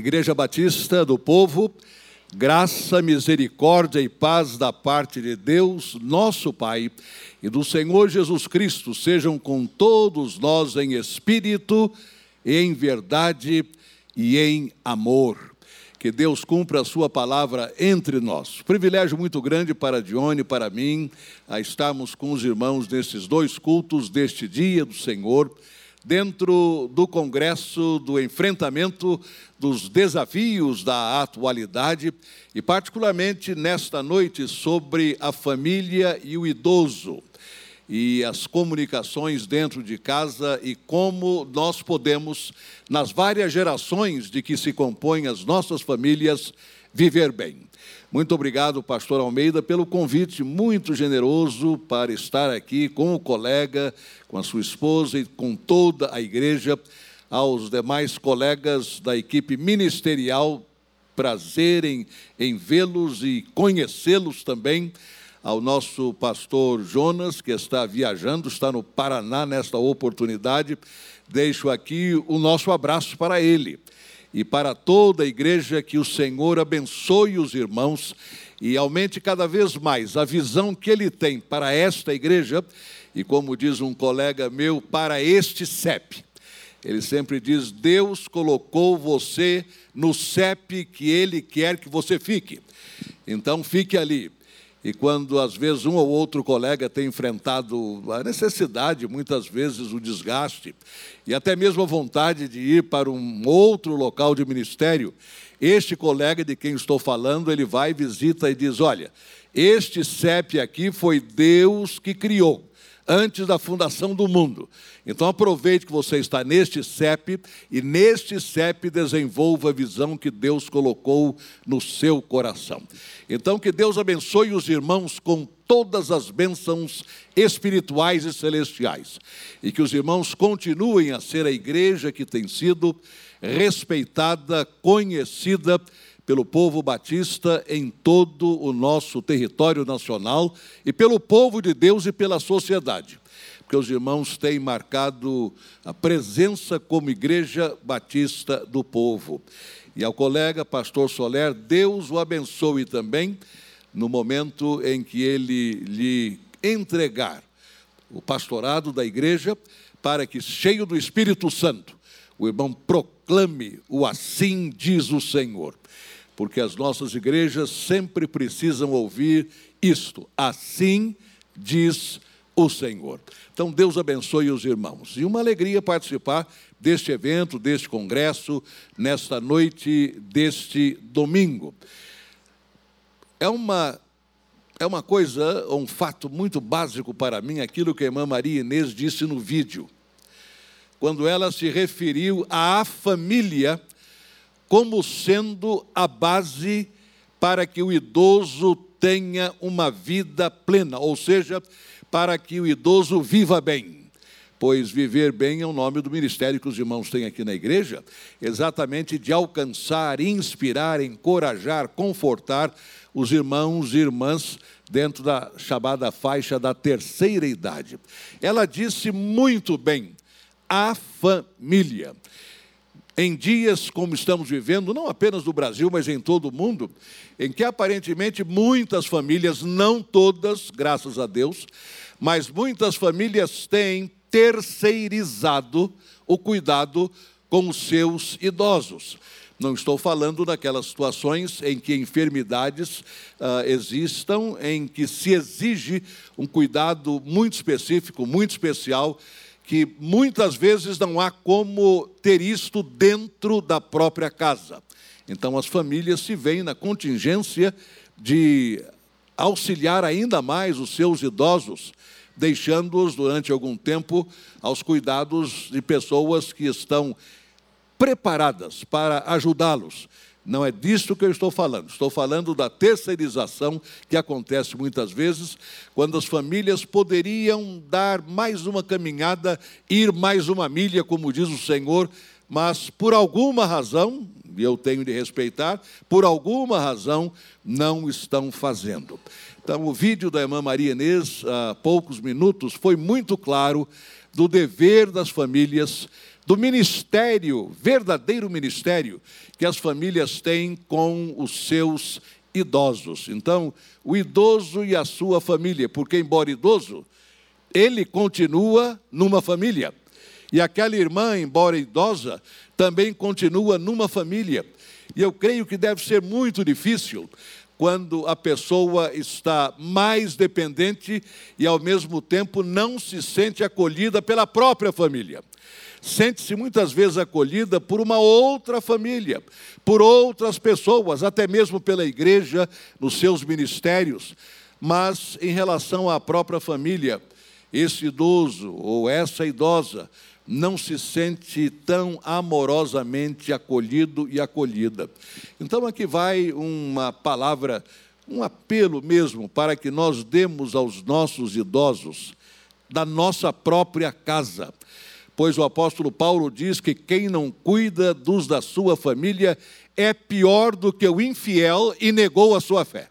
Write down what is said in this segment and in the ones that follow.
Igreja Batista do Povo, graça, misericórdia e paz da parte de Deus, nosso Pai, e do Senhor Jesus Cristo sejam com todos nós em espírito, em verdade e em amor. Que Deus cumpra a sua palavra entre nós. Privilégio muito grande para Dione, para mim, a estarmos com os irmãos nesses dois cultos deste dia do Senhor dentro do Congresso do enfrentamento dos desafios da atualidade e, particularmente nesta noite, sobre a família e o idoso e as comunicações dentro de casa e como nós podemos, nas várias gerações de que se compõem as nossas famílias, viver bem. Muito obrigado, pastor Almeida, pelo convite muito generoso para estar aqui com o colega, com a sua esposa e com toda a igreja, aos demais colegas da equipe ministerial, prazer em, em vê-los e conhecê-los também, ao nosso pastor Jonas, que está viajando, está no Paraná nesta oportunidade. Deixo aqui o nosso abraço para ele e para toda a igreja, que o Senhor abençoe os irmãos e aumente cada vez mais a visão que ele tem para esta igreja e, como diz um colega meu, para este CEP. Ele sempre diz: Deus colocou você no CEP que Ele quer que você fique. Então, fique ali. E quando às vezes um ou outro colega tem enfrentado a necessidade, muitas vezes o desgaste, e até mesmo a vontade de ir para um outro local de ministério, este colega de quem estou falando, ele vai, visita e diz: Olha, este CEP aqui foi Deus que criou antes da fundação do mundo. Então aproveite que você está neste CEP e neste CEP desenvolva a visão que Deus colocou no seu coração. Então que Deus abençoe os irmãos com todas as bênçãos espirituais e celestiais e que os irmãos continuem a ser a igreja que tem sido respeitada, conhecida pelo povo batista em todo o nosso território nacional e pelo povo de Deus e pela sociedade. Porque os irmãos têm marcado a presença como igreja batista do povo. E ao colega pastor Soler, Deus o abençoe também no momento em que ele lhe entregar o pastorado da igreja para que, cheio do Espírito Santo, o irmão proclame o assim diz o Senhor porque as nossas igrejas sempre precisam ouvir isto. Assim diz o Senhor. Então, Deus abençoe os irmãos. E uma alegria participar deste evento, deste congresso, nesta noite deste domingo. É uma, é uma coisa, um fato muito básico para mim, aquilo que a irmã Maria Inês disse no vídeo, quando ela se referiu à família como sendo a base para que o idoso tenha uma vida plena, ou seja, para que o idoso viva bem. Pois viver bem é o nome do ministério que os irmãos têm aqui na igreja, exatamente de alcançar, inspirar, encorajar, confortar os irmãos e irmãs dentro da chamada faixa da terceira idade. Ela disse muito bem: a família em dias como estamos vivendo, não apenas no Brasil, mas em todo o mundo, em que aparentemente muitas famílias, não todas, graças a Deus, mas muitas famílias têm terceirizado o cuidado com os seus idosos. Não estou falando daquelas situações em que enfermidades uh, existam, em que se exige um cuidado muito específico, muito especial que muitas vezes não há como ter isto dentro da própria casa. Então as famílias se veem na contingência de auxiliar ainda mais os seus idosos, deixando-os durante algum tempo aos cuidados de pessoas que estão preparadas para ajudá-los não é disso que eu estou falando. Estou falando da terceirização que acontece muitas vezes, quando as famílias poderiam dar mais uma caminhada, ir mais uma milha, como diz o Senhor, mas por alguma razão, e eu tenho de respeitar, por alguma razão não estão fazendo. Então, o vídeo da irmã Maria Inês, há poucos minutos, foi muito claro do dever das famílias do ministério, verdadeiro ministério, que as famílias têm com os seus idosos. Então, o idoso e a sua família, porque, embora idoso, ele continua numa família. E aquela irmã, embora idosa, também continua numa família. E eu creio que deve ser muito difícil quando a pessoa está mais dependente e, ao mesmo tempo, não se sente acolhida pela própria família. Sente-se muitas vezes acolhida por uma outra família, por outras pessoas, até mesmo pela igreja, nos seus ministérios. Mas, em relação à própria família, esse idoso ou essa idosa não se sente tão amorosamente acolhido e acolhida. Então aqui vai uma palavra, um apelo mesmo para que nós demos aos nossos idosos da nossa própria casa. Pois o apóstolo Paulo diz que quem não cuida dos da sua família é pior do que o infiel e negou a sua fé.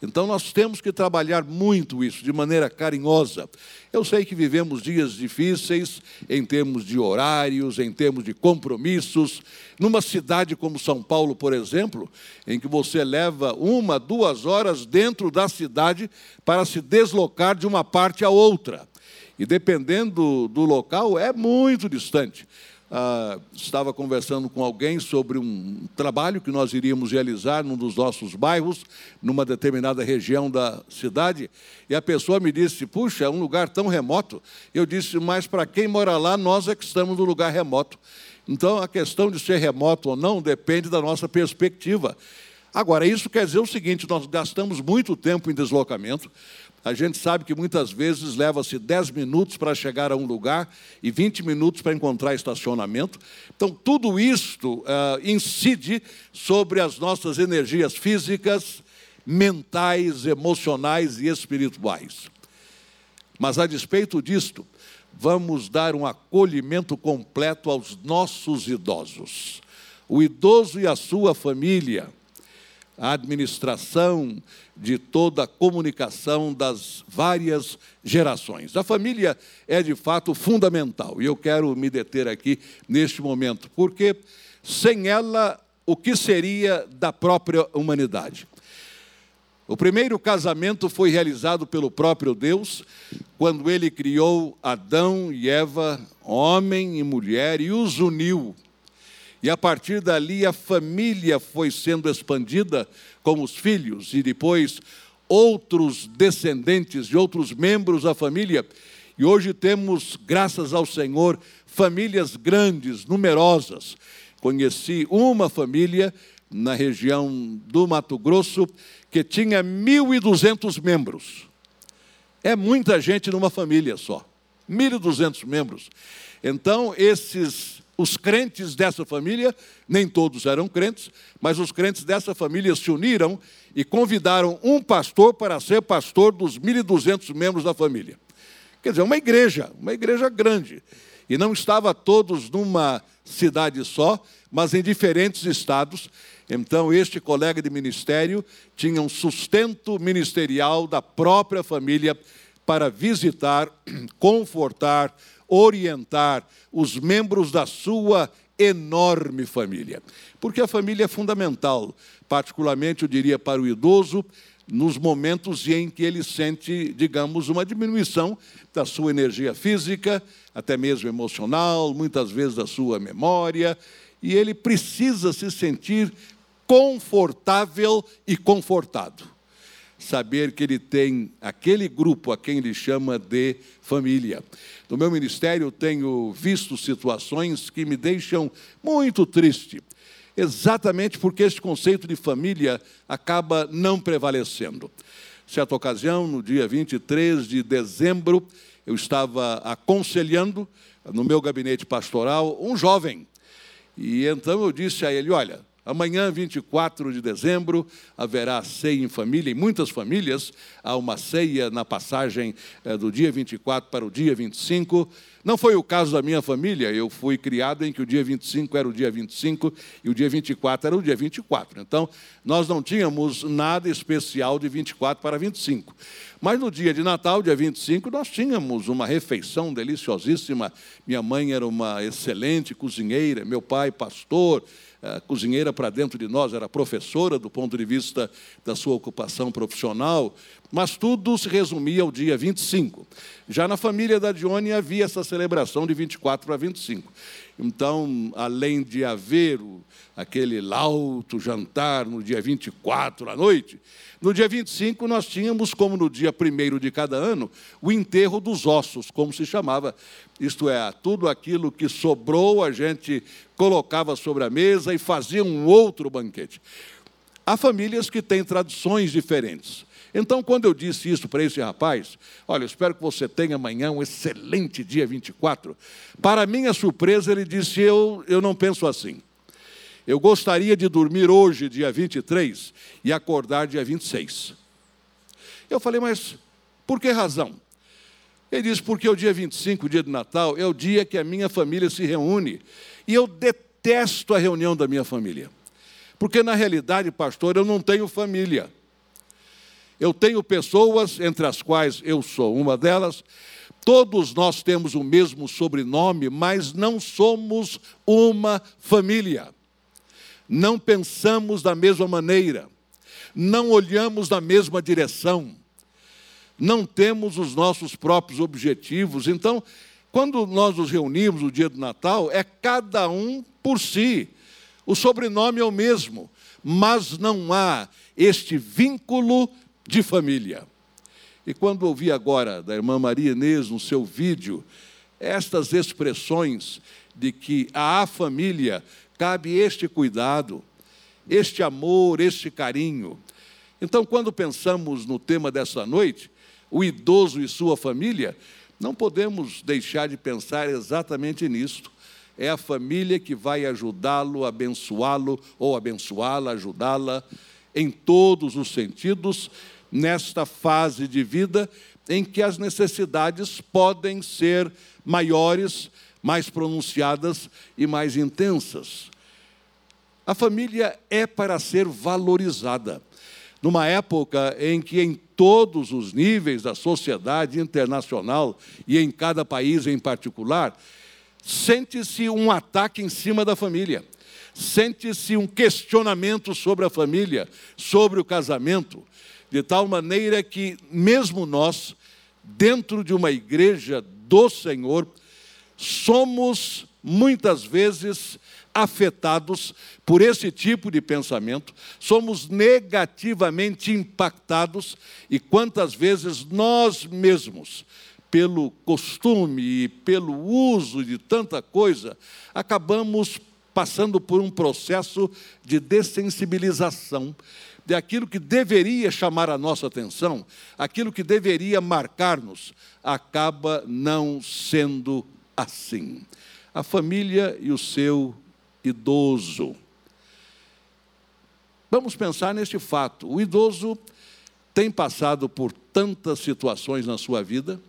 Então nós temos que trabalhar muito isso de maneira carinhosa. Eu sei que vivemos dias difíceis em termos de horários, em termos de compromissos. Numa cidade como São Paulo, por exemplo, em que você leva uma, duas horas dentro da cidade para se deslocar de uma parte a outra. E dependendo do local, é muito distante ah, estava conversando com alguém sobre um trabalho que nós iríamos realizar num dos nossos bairros, numa determinada região da cidade, e a pessoa me disse: Puxa, é um lugar tão remoto. Eu disse: Mas para quem mora lá, nós é que estamos no lugar remoto. Então, a questão de ser remoto ou não depende da nossa perspectiva. Agora, isso quer dizer o seguinte: nós gastamos muito tempo em deslocamento, a gente sabe que muitas vezes leva-se 10 minutos para chegar a um lugar e 20 minutos para encontrar estacionamento. Então, tudo isto uh, incide sobre as nossas energias físicas, mentais, emocionais e espirituais. Mas, a despeito disto, vamos dar um acolhimento completo aos nossos idosos. O idoso e a sua família a administração de toda a comunicação das várias gerações. A família é de fato fundamental e eu quero me deter aqui neste momento, porque sem ela, o que seria da própria humanidade? O primeiro casamento foi realizado pelo próprio Deus, quando ele criou Adão e Eva, homem e mulher, e os uniu e a partir dali a família foi sendo expandida com os filhos e depois outros descendentes de outros membros da família. E hoje temos, graças ao Senhor, famílias grandes, numerosas. Conheci uma família na região do Mato Grosso que tinha 1.200 membros. É muita gente numa família só. 1.200 membros. Então, esses os crentes dessa família, nem todos eram crentes, mas os crentes dessa família se uniram e convidaram um pastor para ser pastor dos 1.200 membros da família. Quer dizer, uma igreja, uma igreja grande. E não estava todos numa cidade só, mas em diferentes estados. Então, este colega de ministério tinha um sustento ministerial da própria família para visitar, confortar, orientar os membros da sua enorme família. Porque a família é fundamental, particularmente, eu diria, para o idoso, nos momentos em que ele sente, digamos, uma diminuição da sua energia física, até mesmo emocional, muitas vezes da sua memória, e ele precisa se sentir confortável e confortado saber que ele tem aquele grupo a quem ele chama de família. No meu ministério, eu tenho visto situações que me deixam muito triste, exatamente porque esse conceito de família acaba não prevalecendo. Certa ocasião, no dia 23 de dezembro, eu estava aconselhando no meu gabinete pastoral um jovem. E então eu disse a ele: Olha, Amanhã, 24 de dezembro, haverá ceia em família. Em muitas famílias há uma ceia na passagem eh, do dia 24 para o dia 25. Não foi o caso da minha família, eu fui criado em que o dia 25 era o dia 25 e o dia 24 era o dia 24. Então, nós não tínhamos nada especial de 24 para 25. Mas no dia de Natal, dia 25, nós tínhamos uma refeição deliciosíssima. Minha mãe era uma excelente cozinheira, meu pai, pastor, a cozinheira para dentro de nós, era professora do ponto de vista da sua ocupação profissional, mas tudo se resumia ao dia 25. Já na família da Dione havia essa celebração de 24 para 25. Então, além de haver aquele lauto jantar no dia 24 à noite, no dia 25 nós tínhamos, como no dia primeiro de cada ano, o enterro dos ossos, como se chamava. Isto é, tudo aquilo que sobrou a gente colocava sobre a mesa e fazia um outro banquete. Há famílias que têm tradições diferentes. Então, quando eu disse isso para esse rapaz, olha, espero que você tenha amanhã um excelente dia 24. Para minha surpresa, ele disse: Eu, eu não penso assim. Eu gostaria de dormir hoje, dia 23, e acordar dia 26. Eu falei, mas por que razão? Ele disse, porque o dia 25, o dia de Natal, é o dia que a minha família se reúne. E eu detesto a reunião da minha família. Porque, na realidade, pastor, eu não tenho família. Eu tenho pessoas, entre as quais eu sou uma delas, todos nós temos o mesmo sobrenome, mas não somos uma família não pensamos da mesma maneira, não olhamos na mesma direção, não temos os nossos próprios objetivos. Então, quando nós nos reunimos no dia do Natal, é cada um por si. O sobrenome é o mesmo, mas não há este vínculo de família. E quando ouvi agora da irmã Maria Inês no seu vídeo, estas expressões de que a família cabe este cuidado, este amor, este carinho. Então, quando pensamos no tema dessa noite, o idoso e sua família, não podemos deixar de pensar exatamente nisto. É a família que vai ajudá-lo, abençoá-lo ou abençoá-la, ajudá-la em todos os sentidos nesta fase de vida em que as necessidades podem ser maiores mais pronunciadas e mais intensas. A família é para ser valorizada. Numa época em que, em todos os níveis da sociedade internacional e em cada país em particular, sente-se um ataque em cima da família, sente-se um questionamento sobre a família, sobre o casamento, de tal maneira que, mesmo nós, dentro de uma igreja do Senhor, somos muitas vezes afetados por esse tipo de pensamento, somos negativamente impactados e quantas vezes nós mesmos, pelo costume e pelo uso de tanta coisa, acabamos passando por um processo de dessensibilização de aquilo que deveria chamar a nossa atenção, aquilo que deveria marcar-nos, acaba não sendo assim. A família e o seu idoso. Vamos pensar neste fato. O idoso tem passado por tantas situações na sua vida,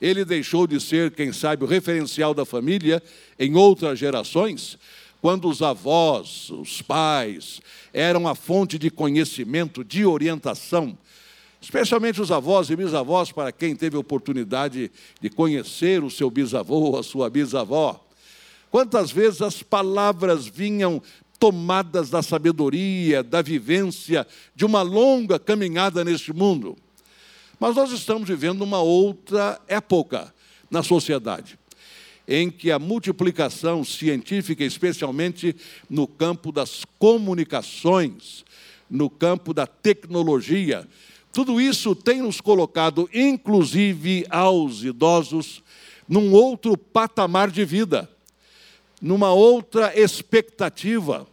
ele deixou de ser, quem sabe, o referencial da família em outras gerações, quando os avós, os pais, eram a fonte de conhecimento, de orientação, especialmente os avós e bisavós, para quem teve oportunidade de conhecer o seu bisavô ou a sua bisavó. Quantas vezes as palavras vinham tomadas da sabedoria, da vivência, de uma longa caminhada neste mundo. Mas nós estamos vivendo uma outra época na sociedade, em que a multiplicação científica, especialmente no campo das comunicações, no campo da tecnologia, tudo isso tem nos colocado, inclusive aos idosos, num outro patamar de vida, numa outra expectativa,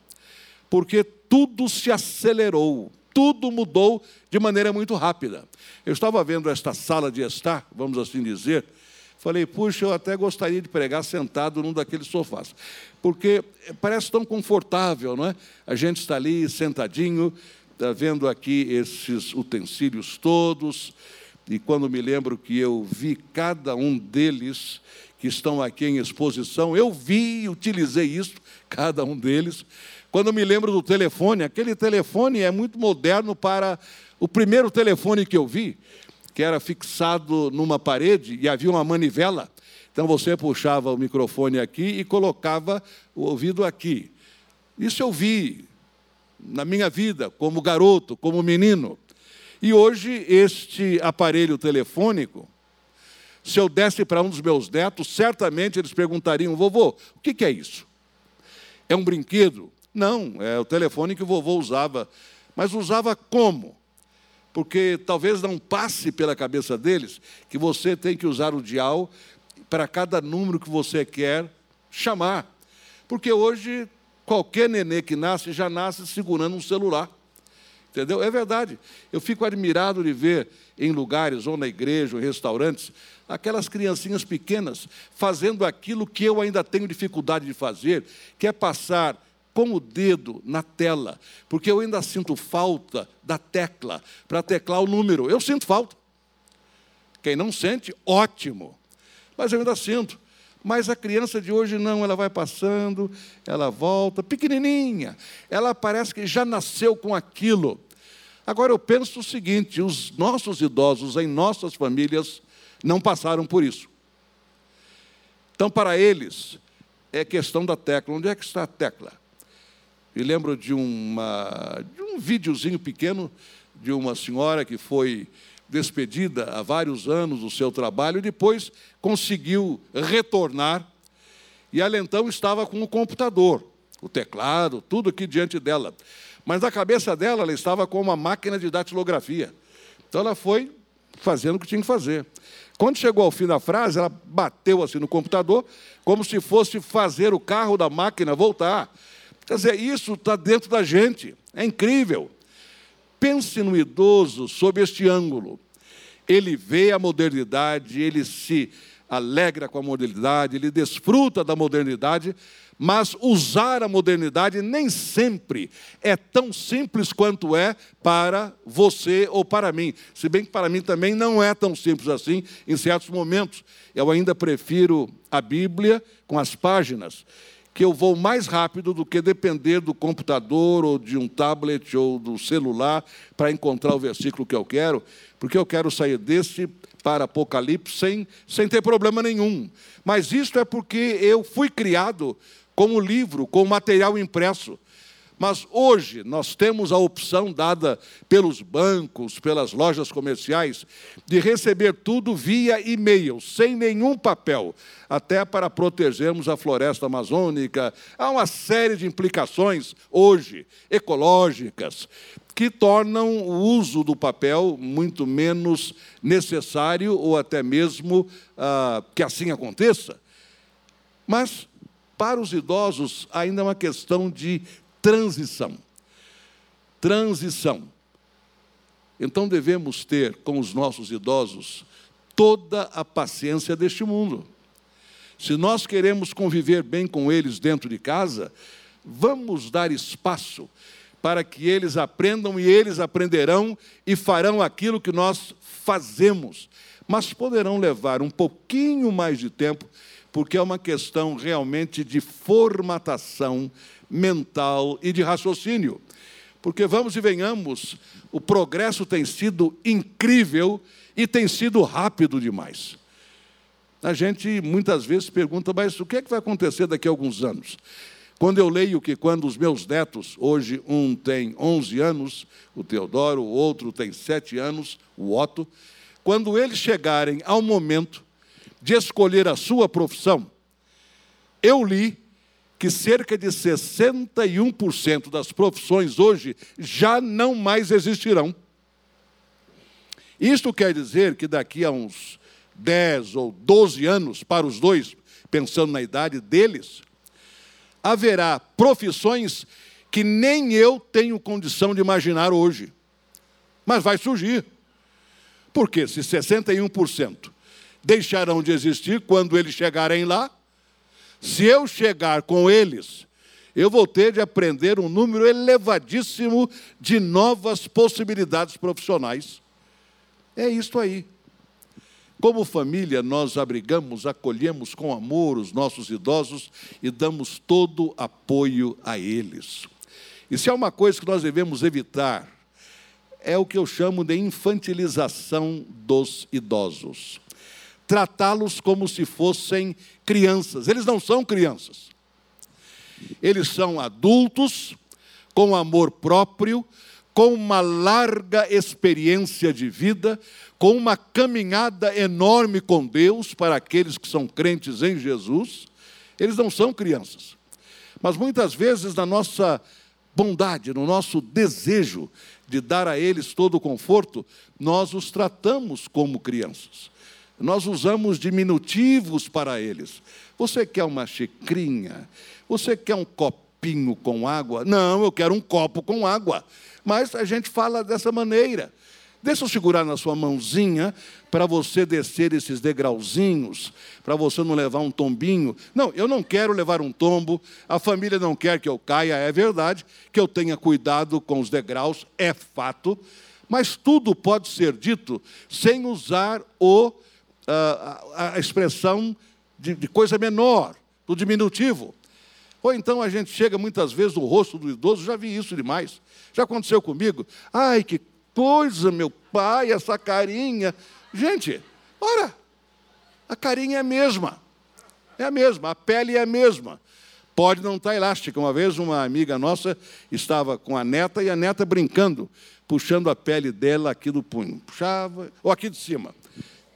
porque tudo se acelerou, tudo mudou de maneira muito rápida. Eu estava vendo esta sala de estar, vamos assim dizer, falei, puxa, eu até gostaria de pregar sentado num daqueles sofás, porque parece tão confortável, não é? A gente está ali sentadinho, Está vendo aqui esses utensílios todos, e quando me lembro que eu vi cada um deles, que estão aqui em exposição, eu vi e utilizei isso, cada um deles. Quando me lembro do telefone, aquele telefone é muito moderno para o primeiro telefone que eu vi, que era fixado numa parede e havia uma manivela. Então você puxava o microfone aqui e colocava o ouvido aqui. Isso eu vi na minha vida, como garoto, como menino. E hoje, este aparelho telefônico, se eu desse para um dos meus netos, certamente eles perguntariam: vovô, o que é isso? É um brinquedo? Não, é o telefone que o vovô usava. Mas usava como? Porque talvez não passe pela cabeça deles que você tem que usar o dial para cada número que você quer chamar. Porque hoje qualquer nenê que nasce já nasce segurando um celular. Entendeu? É verdade. Eu fico admirado de ver em lugares, ou na igreja, ou em restaurantes, aquelas criancinhas pequenas fazendo aquilo que eu ainda tenho dificuldade de fazer, que é passar com o dedo na tela, porque eu ainda sinto falta da tecla para teclar o número. Eu sinto falta. Quem não sente, ótimo. Mas eu ainda sinto. Mas a criança de hoje não, ela vai passando, ela volta, pequenininha. Ela parece que já nasceu com aquilo. Agora eu penso o seguinte: os nossos idosos em nossas famílias não passaram por isso. Então, para eles, é questão da tecla. Onde é que está a tecla? Me lembro de, uma, de um videozinho pequeno de uma senhora que foi despedida há vários anos do seu trabalho e depois conseguiu retornar. E ela então estava com o computador, o teclado, tudo aqui diante dela. Mas na cabeça dela, ela estava com uma máquina de datilografia. Então ela foi fazendo o que tinha que fazer. Quando chegou ao fim da frase, ela bateu assim no computador, como se fosse fazer o carro da máquina voltar. Quer dizer, isso está dentro da gente. É incrível. Pense no idoso sob este ângulo. Ele vê a modernidade, ele se alegra com a modernidade, ele desfruta da modernidade, mas usar a modernidade nem sempre é tão simples quanto é para você ou para mim. Se bem que para mim também não é tão simples assim em certos momentos. Eu ainda prefiro a Bíblia com as páginas, que eu vou mais rápido do que depender do computador ou de um tablet ou do celular para encontrar o versículo que eu quero, porque eu quero sair desse para Apocalipse sem, sem ter problema nenhum. Mas isto é porque eu fui criado como livro, com material impresso. Mas hoje nós temos a opção dada pelos bancos, pelas lojas comerciais, de receber tudo via e-mail, sem nenhum papel, até para protegermos a floresta amazônica. Há uma série de implicações hoje ecológicas que tornam o uso do papel muito menos necessário ou até mesmo ah, que assim aconteça. Mas para os idosos, ainda é uma questão de transição. Transição. Então devemos ter com os nossos idosos toda a paciência deste mundo. Se nós queremos conviver bem com eles dentro de casa, vamos dar espaço para que eles aprendam e eles aprenderão e farão aquilo que nós fazemos. Mas poderão levar um pouquinho mais de tempo porque é uma questão realmente de formatação mental e de raciocínio. Porque vamos e venhamos, o progresso tem sido incrível e tem sido rápido demais. A gente muitas vezes pergunta, mas o que, é que vai acontecer daqui a alguns anos? Quando eu leio que quando os meus netos, hoje um tem 11 anos, o Teodoro, o outro tem 7 anos, o Otto, quando eles chegarem ao momento de escolher a sua profissão, eu li que cerca de 61% das profissões hoje já não mais existirão. Isto quer dizer que daqui a uns 10 ou 12 anos, para os dois, pensando na idade deles, haverá profissões que nem eu tenho condição de imaginar hoje. Mas vai surgir. Porque se 61% deixarão de existir quando eles chegarem lá. Se eu chegar com eles, eu vou ter de aprender um número elevadíssimo de novas possibilidades profissionais. É isso aí. Como família, nós abrigamos, acolhemos com amor os nossos idosos e damos todo apoio a eles. E se há uma coisa que nós devemos evitar, é o que eu chamo de infantilização dos idosos. Tratá-los como se fossem crianças. Eles não são crianças. Eles são adultos com amor próprio, com uma larga experiência de vida, com uma caminhada enorme com Deus para aqueles que são crentes em Jesus. Eles não são crianças. Mas muitas vezes, na nossa bondade, no nosso desejo de dar a eles todo o conforto, nós os tratamos como crianças. Nós usamos diminutivos para eles. Você quer uma xicrinha? Você quer um copinho com água? Não, eu quero um copo com água. Mas a gente fala dessa maneira. Deixa eu segurar na sua mãozinha para você descer esses degrauzinhos, para você não levar um tombinho. Não, eu não quero levar um tombo, a família não quer que eu caia, é verdade, que eu tenha cuidado com os degraus, é fato, mas tudo pode ser dito sem usar o, a, a expressão de, de coisa menor, do diminutivo. Ou então a gente chega muitas vezes no rosto do idoso, já vi isso demais. Já aconteceu comigo. Ai, que coisa, meu pai, essa carinha. Gente, ora, a carinha é a mesma. É a mesma, a pele é a mesma. Pode não estar elástica. Uma vez uma amiga nossa estava com a neta e a neta brincando, puxando a pele dela aqui do punho. Puxava, ou aqui de cima.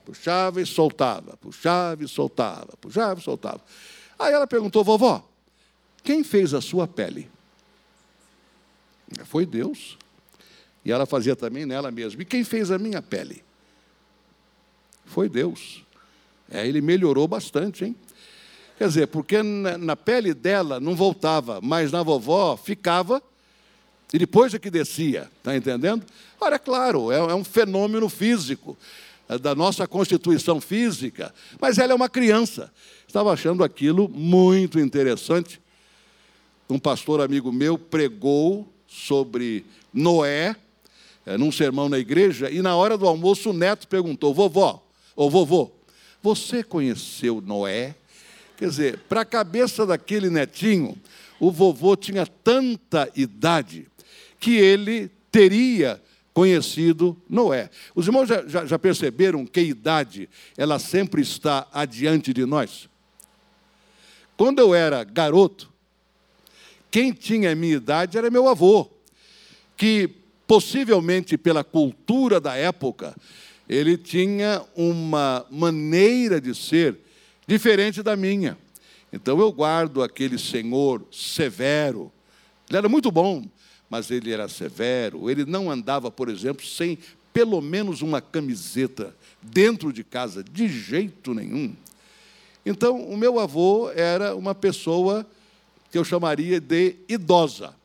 Puxava e soltava, puxava e soltava, puxava e soltava. Aí ela perguntou, vovó, quem fez a sua pele? Foi Deus. E ela fazia também nela mesma. E quem fez a minha pele? Foi Deus. É, ele melhorou bastante, hein? Quer dizer, porque na, pele dela não voltava, mas na vovó ficava e depois é que descia, está entendendo? Ora, é claro, é, é um fenômeno físico, da nossa constituição física, mas ela é uma criança. Estava achando aquilo muito interessante. Um pastor amigo meu pregou sobre Noé é, num sermão na igreja, e na hora do almoço o neto perguntou: vovó, ou vovô, você conheceu Noé? Quer dizer, para a cabeça daquele netinho, o vovô tinha tanta idade que ele teria conhecido Noé. Os irmãos já, já, já perceberam que idade ela sempre está adiante de nós? Quando eu era garoto, quem tinha a minha idade era meu avô, que possivelmente pela cultura da época, ele tinha uma maneira de ser diferente da minha. Então eu guardo aquele senhor severo. Ele era muito bom, mas ele era severo. Ele não andava, por exemplo, sem pelo menos uma camiseta dentro de casa, de jeito nenhum. Então, o meu avô era uma pessoa que eu chamaria de idosa.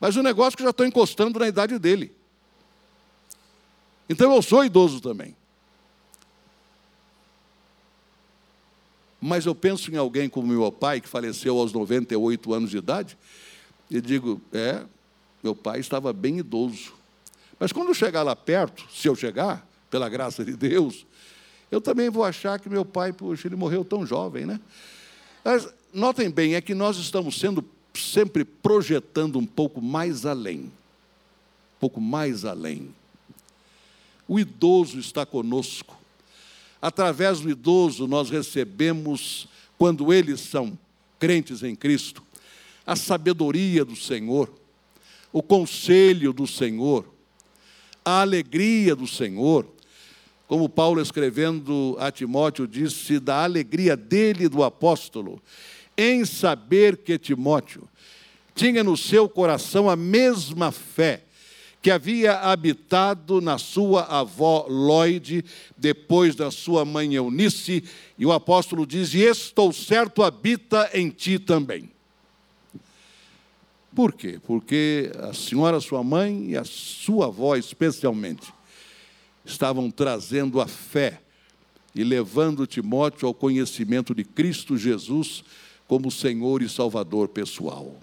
Mas o negócio é que eu já estou encostando na idade dele. Então eu sou idoso também. Mas eu penso em alguém como meu pai, que faleceu aos 98 anos de idade, e digo: é, meu pai estava bem idoso. Mas quando eu chegar lá perto, se eu chegar, pela graça de Deus, eu também vou achar que meu pai, puxa, ele morreu tão jovem, né? Mas notem bem, é que nós estamos sendo sempre projetando um pouco mais além. Um pouco mais além. O idoso está conosco. Através do idoso, nós recebemos, quando eles são crentes em Cristo, a sabedoria do Senhor, o conselho do Senhor, a alegria do Senhor. Como Paulo, escrevendo a Timóteo, disse da alegria dele do apóstolo em saber que Timóteo tinha no seu coração a mesma fé que havia habitado na sua avó Lloyd, depois da sua mãe Eunice, e o apóstolo diz: E estou certo, habita em ti também. Por quê? Porque a senhora, sua mãe, e a sua avó, especialmente, estavam trazendo a fé e levando Timóteo ao conhecimento de Cristo Jesus como Senhor e Salvador pessoal.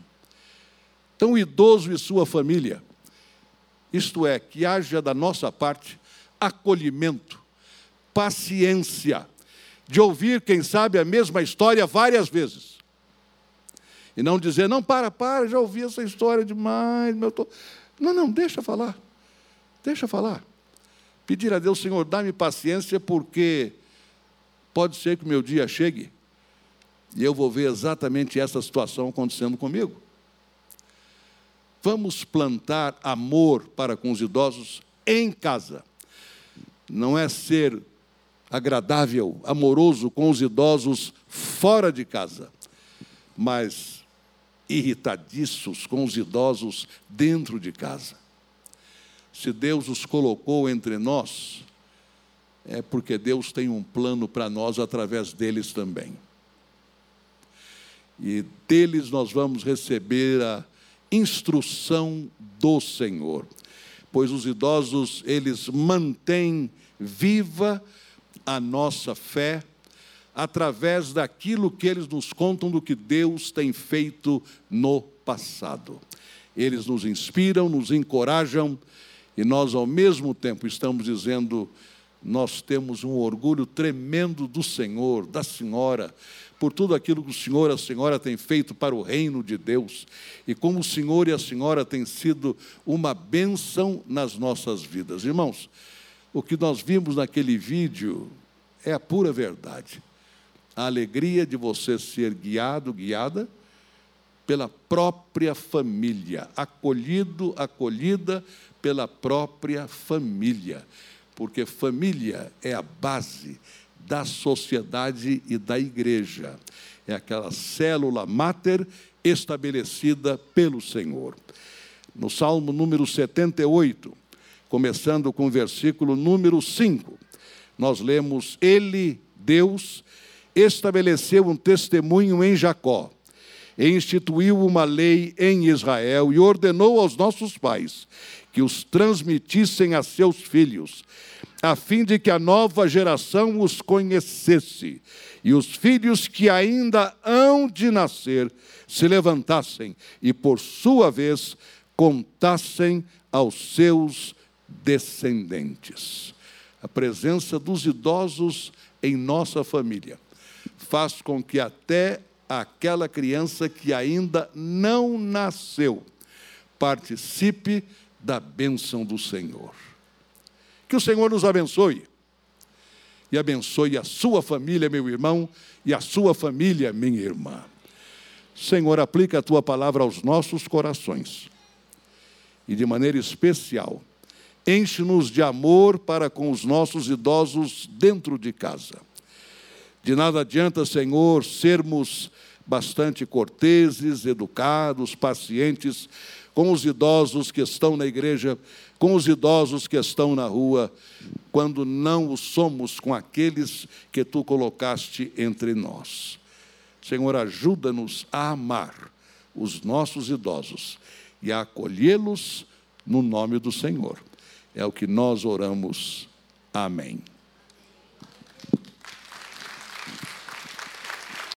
Então, o idoso e sua família, isto é, que haja da nossa parte acolhimento, paciência de ouvir, quem sabe, a mesma história várias vezes. E não dizer, não, para, para, já ouvi essa história demais. Meu tô... Não, não, deixa falar. Deixa falar. Pedir a Deus, Senhor, dá-me paciência, porque pode ser que o meu dia chegue e eu vou ver exatamente essa situação acontecendo comigo. Vamos plantar amor para com os idosos em casa. Não é ser agradável, amoroso com os idosos fora de casa, mas irritadiços com os idosos dentro de casa. Se Deus os colocou entre nós, é porque Deus tem um plano para nós através deles também. E deles nós vamos receber a instrução do Senhor. Pois os idosos, eles mantêm viva a nossa fé através daquilo que eles nos contam do que Deus tem feito no passado. Eles nos inspiram, nos encorajam e nós, ao mesmo tempo, estamos dizendo: nós temos um orgulho tremendo do Senhor, da Senhora, por tudo aquilo que o Senhor e a Senhora têm feito para o reino de Deus e como o Senhor e a Senhora têm sido uma bênção nas nossas vidas. Irmãos, o que nós vimos naquele vídeo é a pura verdade. A alegria de você ser guiado, guiada pela própria família, acolhido, acolhida pela própria família, porque família é a base da sociedade e da igreja. É aquela célula máter estabelecida pelo Senhor. No Salmo número 78, começando com o versículo número 5, nós lemos: Ele, Deus, estabeleceu um testemunho em Jacó, e instituiu uma lei em Israel e ordenou aos nossos pais que os transmitissem a seus filhos a fim de que a nova geração os conhecesse e os filhos que ainda hão de nascer se levantassem e, por sua vez, contassem aos seus descendentes. A presença dos idosos em nossa família faz com que até aquela criança que ainda não nasceu participe da bênção do Senhor. Que o Senhor nos abençoe. E abençoe a sua família, meu irmão, e a sua família, minha irmã. Senhor, aplica a tua palavra aos nossos corações. E de maneira especial, enche-nos de amor para com os nossos idosos dentro de casa. De nada adianta, Senhor, sermos bastante corteses, educados, pacientes com os idosos que estão na igreja, com os idosos que estão na rua, quando não o somos com aqueles que tu colocaste entre nós. Senhor, ajuda-nos a amar os nossos idosos e a acolhê-los no nome do Senhor. É o que nós oramos. Amém.